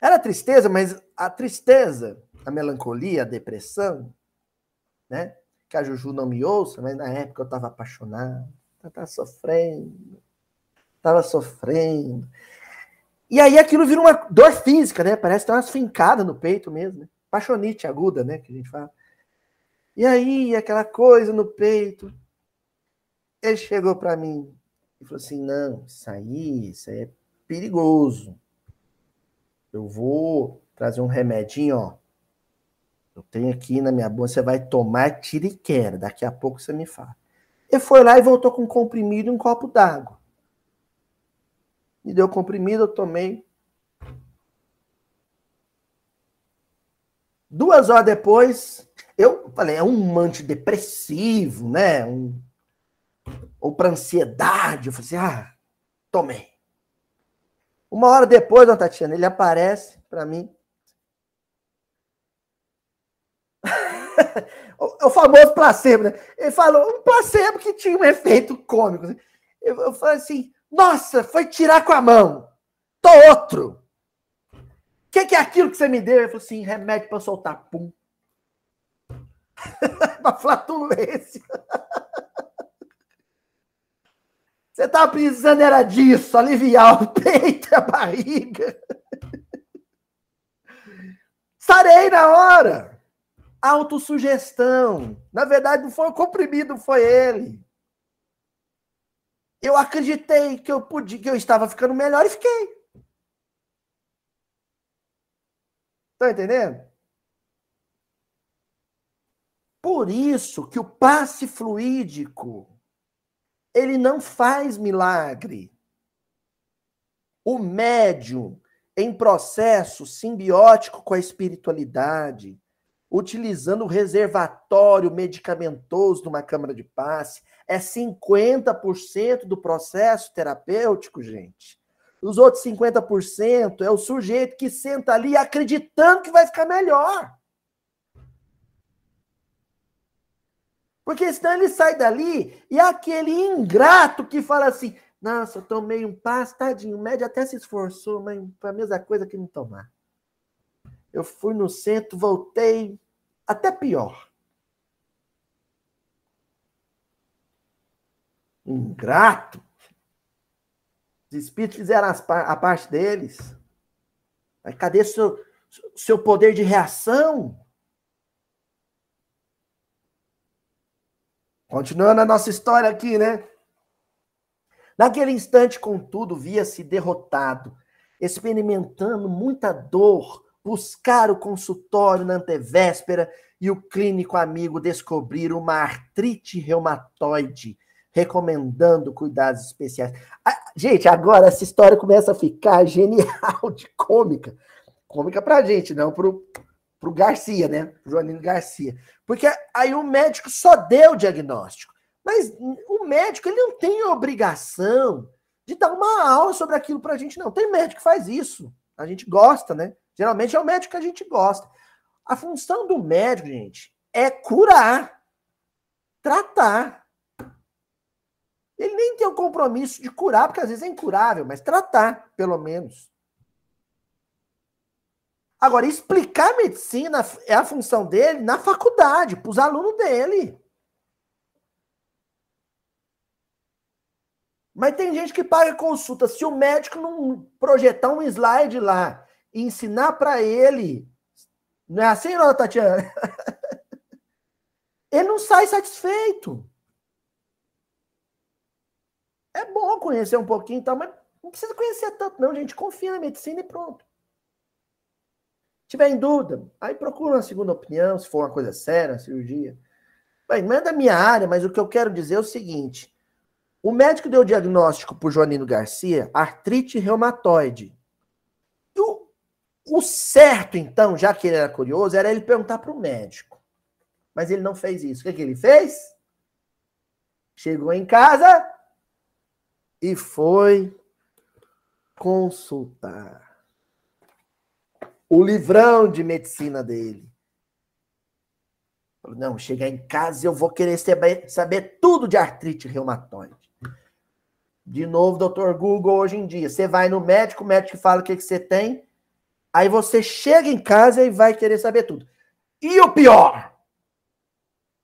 Era tristeza, mas a tristeza, a melancolia, a depressão, né? Que a Juju não me ouça, mas na época eu estava apaixonado, estava sofrendo Tava sofrendo. E aí aquilo vira uma dor física, né? Parece ter umas fincadas no peito mesmo, né? Paixonite aguda, né? Que a gente fala. E aí, aquela coisa no peito. Ele chegou para mim e falou assim: não, isso aí, isso aí é perigoso. Eu vou trazer um remedinho, ó. Eu tenho aqui na minha bolsa, você vai tomar tiriquera. Daqui a pouco você me fala. Ele foi lá e voltou com um comprimido e um copo d'água me deu comprimido, eu tomei. Duas horas depois, eu falei, é um antidepressivo, né? Um, ou para ansiedade. Eu falei assim, ah, tomei. Uma hora depois, dona Tatiana, ele aparece para mim. o, famoso placebo, né? Ele falou um placebo que tinha um efeito cômico. Eu, eu falei assim, nossa, foi tirar com a mão. Tô outro. O que, que, é aquilo que você me deu? Ele falou assim: remédio para soltar pum. Uma flatulência. Você tava precisando era disso, aliviar o peito e a barriga. Sarei na hora. Autossugestão. Na verdade, não foi o comprimido, foi ele. Eu acreditei que eu podia, que eu estava ficando melhor e fiquei. Tá entendendo? Por isso que o passe fluídico ele não faz milagre. O médium em processo simbiótico com a espiritualidade, utilizando o reservatório medicamentoso numa câmara de passe, é 50% do processo terapêutico, gente. Os outros 50% é o sujeito que senta ali acreditando que vai ficar melhor. Porque senão ele sai dali e aquele ingrato que fala assim: nossa, eu tomei um passo, tadinho, o médio até se esforçou, mas foi a mesma coisa que não tomar. Eu fui no centro, voltei, até pior. Ingrato. Os espíritos fizeram a parte deles. Mas cadê seu, seu poder de reação? Continuando a nossa história aqui, né? Naquele instante, contudo, via-se derrotado, experimentando muita dor, buscar o consultório na antevéspera e o clínico amigo descobrir uma artrite reumatoide, recomendando cuidados especiais. Ah, gente, agora essa história começa a ficar genial de cômica. Cômica pra gente, não pro, pro Garcia, né? Joanino Garcia. Porque aí o médico só deu o diagnóstico. Mas o médico ele não tem obrigação de dar uma aula sobre aquilo pra gente, não. Tem médico que faz isso. A gente gosta, né? Geralmente é o médico que a gente gosta. A função do médico, gente, é curar, tratar. Ele nem tem o compromisso de curar, porque às vezes é incurável, mas tratar, pelo menos. Agora, explicar medicina é a função dele na faculdade, para os alunos dele. Mas tem gente que paga consulta. Se o médico não projetar um slide lá e ensinar para ele, não é assim, não, Tatiana? ele não sai satisfeito. É bom conhecer um pouquinho, tal, mas não precisa conhecer tanto, não, gente. Confia na medicina e pronto tiver em dúvida, aí procura uma segunda opinião, se for uma coisa séria, cirurgia. Bem, não é da minha área, mas o que eu quero dizer é o seguinte: o médico deu o diagnóstico para Joanino Garcia, artrite reumatoide. E o, o certo, então, já que ele era curioso, era ele perguntar para o médico. Mas ele não fez isso. O que, que ele fez? Chegou em casa e foi consultar o livrão de medicina dele. Não, chegar em casa eu vou querer saber, saber tudo de artrite reumatoide. De novo, doutor Google, hoje em dia, você vai no médico, o médico fala o que, que você tem, aí você chega em casa e vai querer saber tudo. E o pior,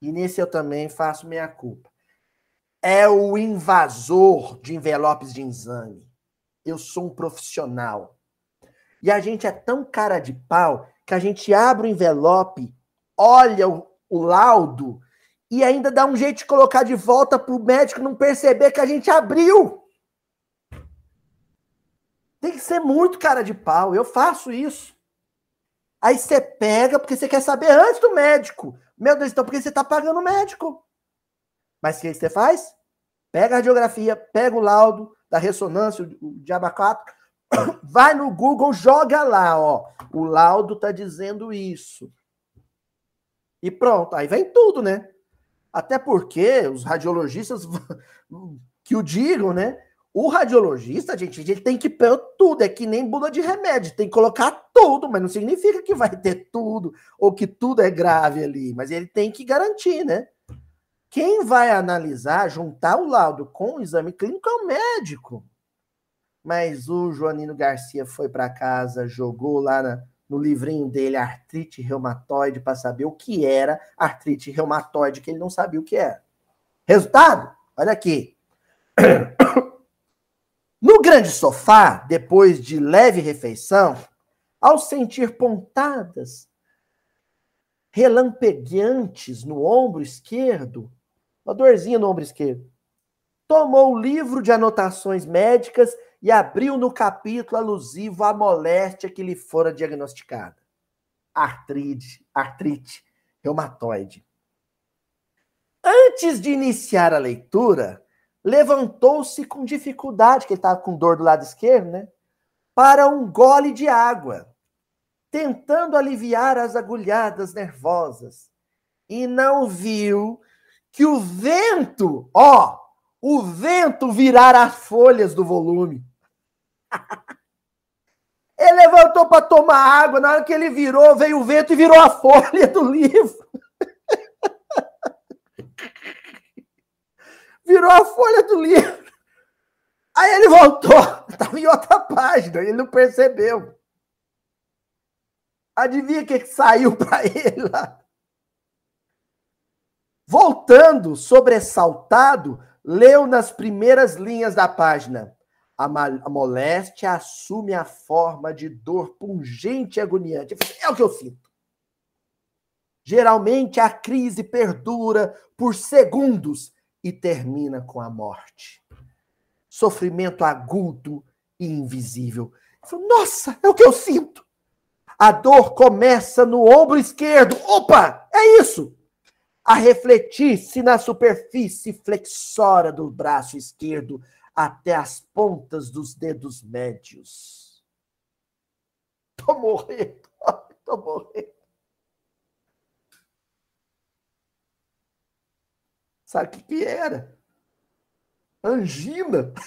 e nesse eu também faço minha culpa, é o invasor de envelopes de exame. Eu sou um profissional. E a gente é tão cara de pau que a gente abre o envelope, olha o, o laudo e ainda dá um jeito de colocar de volta para o médico não perceber que a gente abriu. Tem que ser muito cara de pau. Eu faço isso. Aí você pega porque você quer saber antes do médico. Meu Deus, então por que você está pagando o médico? Mas o que você faz? Pega a radiografia, pega o laudo da ressonância, o diaba 4, Vai no Google, joga lá, ó. O laudo tá dizendo isso. E pronto, aí vem tudo, né? Até porque os radiologistas que o digam, né? O radiologista, gente, ele tem que pôr tudo, é que nem bula de remédio, tem que colocar tudo, mas não significa que vai ter tudo ou que tudo é grave ali, mas ele tem que garantir, né? Quem vai analisar, juntar o laudo com o exame clínico é o médico mas o Joanino Garcia foi para casa, jogou lá na, no livrinho dele artrite reumatoide para saber o que era artrite reumatoide, que ele não sabia o que era. Resultado? Olha aqui. No grande sofá, depois de leve refeição, ao sentir pontadas relampegueantes no ombro esquerdo, uma dorzinha no ombro esquerdo, tomou o livro de anotações médicas e abriu no capítulo alusivo à moléstia que lhe fora diagnosticada. Artrite, artrite reumatoide. Antes de iniciar a leitura, levantou-se com dificuldade, que ele estava com dor do lado esquerdo, né? Para um gole de água. tentando aliviar as agulhadas nervosas, e não viu que o vento, ó, o vento virar as folhas do volume. Ele levantou para tomar água, na hora que ele virou, veio o vento e virou a folha do livro. virou a folha do livro. Aí ele voltou, estava em outra página, ele não percebeu. Adivinha o que saiu para ele lá? Voltando, sobressaltado, leu nas primeiras linhas da página. A, moléstia assume a forma de dor pungente e agoniante. É o que eu sinto. Geralmente a crise perdura por segundos e termina com a morte. Sofrimento agudo e invisível. Nossa, é o que eu sinto. A dor começa no ombro esquerdo. Opa, é isso. A refletir-se na superfície flexora do braço esquerdo até as pontas dos dedos médios. Tô morrendo, tô morrendo. Sabe o que, que era? Angina.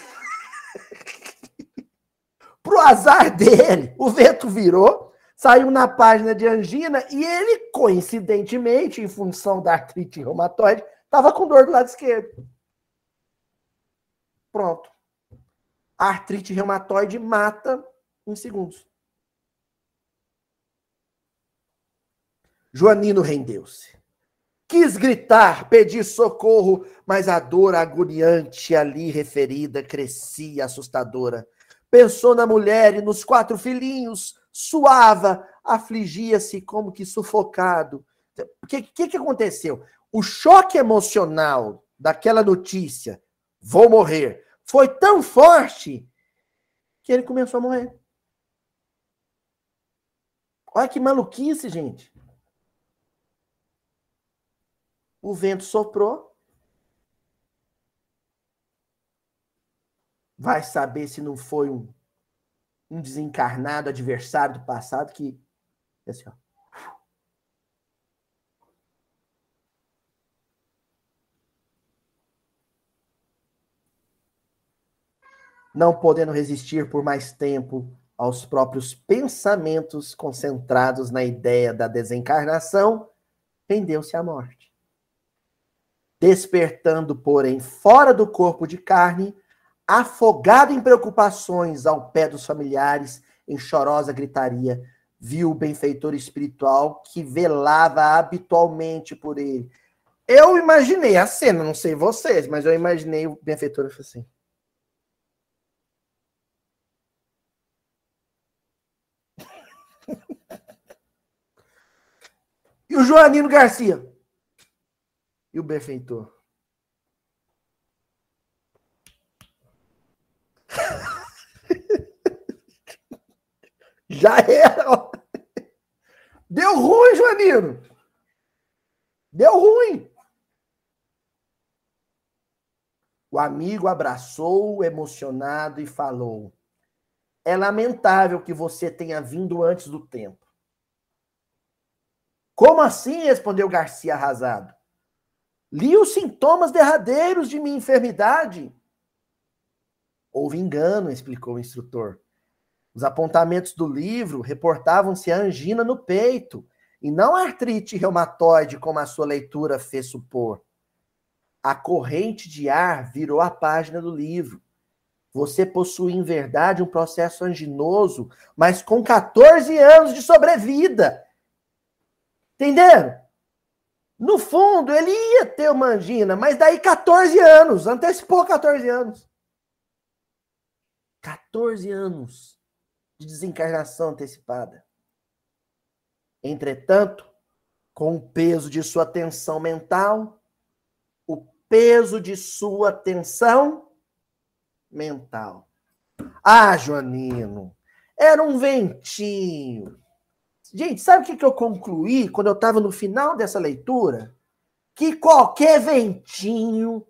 Pro azar dele, o vento virou saiu na página de angina e ele, coincidentemente, em função da artrite reumatoide, estava com dor do lado esquerdo. Pronto. A artrite reumatoide mata em segundos. Joanino rendeu-se. Quis gritar, pedir socorro, mas a dor agoniante ali referida crescia assustadora. Pensou na mulher e nos quatro filhinhos, suava, afligia-se como que sufocado. O que, que, que aconteceu? O choque emocional daquela notícia, vou morrer, foi tão forte que ele começou a morrer. Olha que maluquice, gente. O vento soprou. Vai saber se não foi um um desencarnado adversário do passado que. Assim, ó, não podendo resistir por mais tempo aos próprios pensamentos concentrados na ideia da desencarnação, rendeu-se à morte. Despertando, porém, fora do corpo de carne, afogado em preocupações ao pé dos familiares, em chorosa gritaria, viu o benfeitor espiritual que velava habitualmente por ele. Eu imaginei a cena, não sei vocês, mas eu imaginei o benfeitor assim. E o Joanino Garcia. E o benfeitor. Já era. Deu ruim, Joanino. Deu ruim. O amigo abraçou, emocionado, e falou: É lamentável que você tenha vindo antes do tempo. Como assim? respondeu Garcia arrasado. Li os sintomas derradeiros de minha enfermidade. Houve engano, explicou o instrutor. Os apontamentos do livro reportavam-se a angina no peito, e não artrite reumatoide, como a sua leitura fez supor. A corrente de ar virou a página do livro. Você possui, em verdade, um processo anginoso, mas com 14 anos de sobrevida. Entenderam? No fundo, ele ia ter uma angina, mas daí 14 anos, antecipou 14 anos. 14 anos de desencarnação antecipada. Entretanto, com o peso de sua tensão mental, o peso de sua tensão mental. Ah, Joanino, era um ventinho. Gente, sabe o que eu concluí quando eu estava no final dessa leitura? Que qualquer ventinho,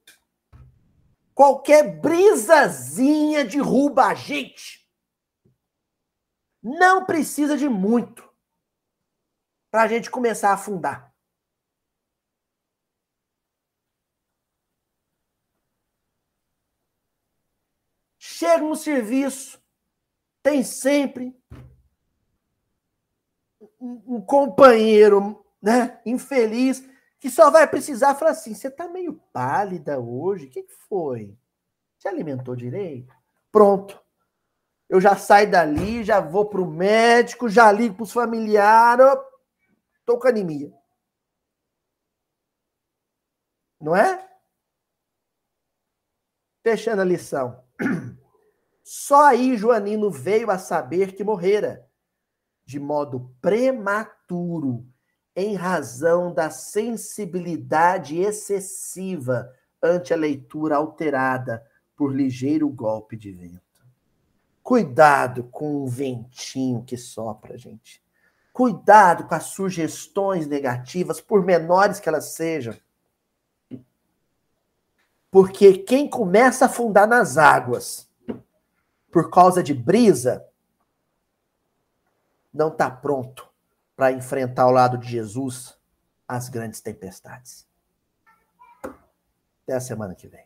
qualquer brisazinha derruba a gente. Não precisa de muito. para a gente começar a afundar. Chega no serviço, tem sempre um companheiro né, infeliz que só vai precisar falar assim: você está meio pálida hoje, o que, que foi? Você alimentou direito? Pronto. Eu já saio dali, já vou para o médico, já ligo para os familiares, estou com anemia. Não é? Fechando a lição. Só aí Joanino veio a saber que morrera, de modo prematuro, em razão da sensibilidade excessiva ante a leitura alterada por ligeiro golpe de vento. Cuidado com o ventinho que sopra, gente. Cuidado com as sugestões negativas, por menores que elas sejam. Porque quem começa a afundar nas águas por causa de brisa não está pronto para enfrentar ao lado de Jesus as grandes tempestades. Até a semana que vem.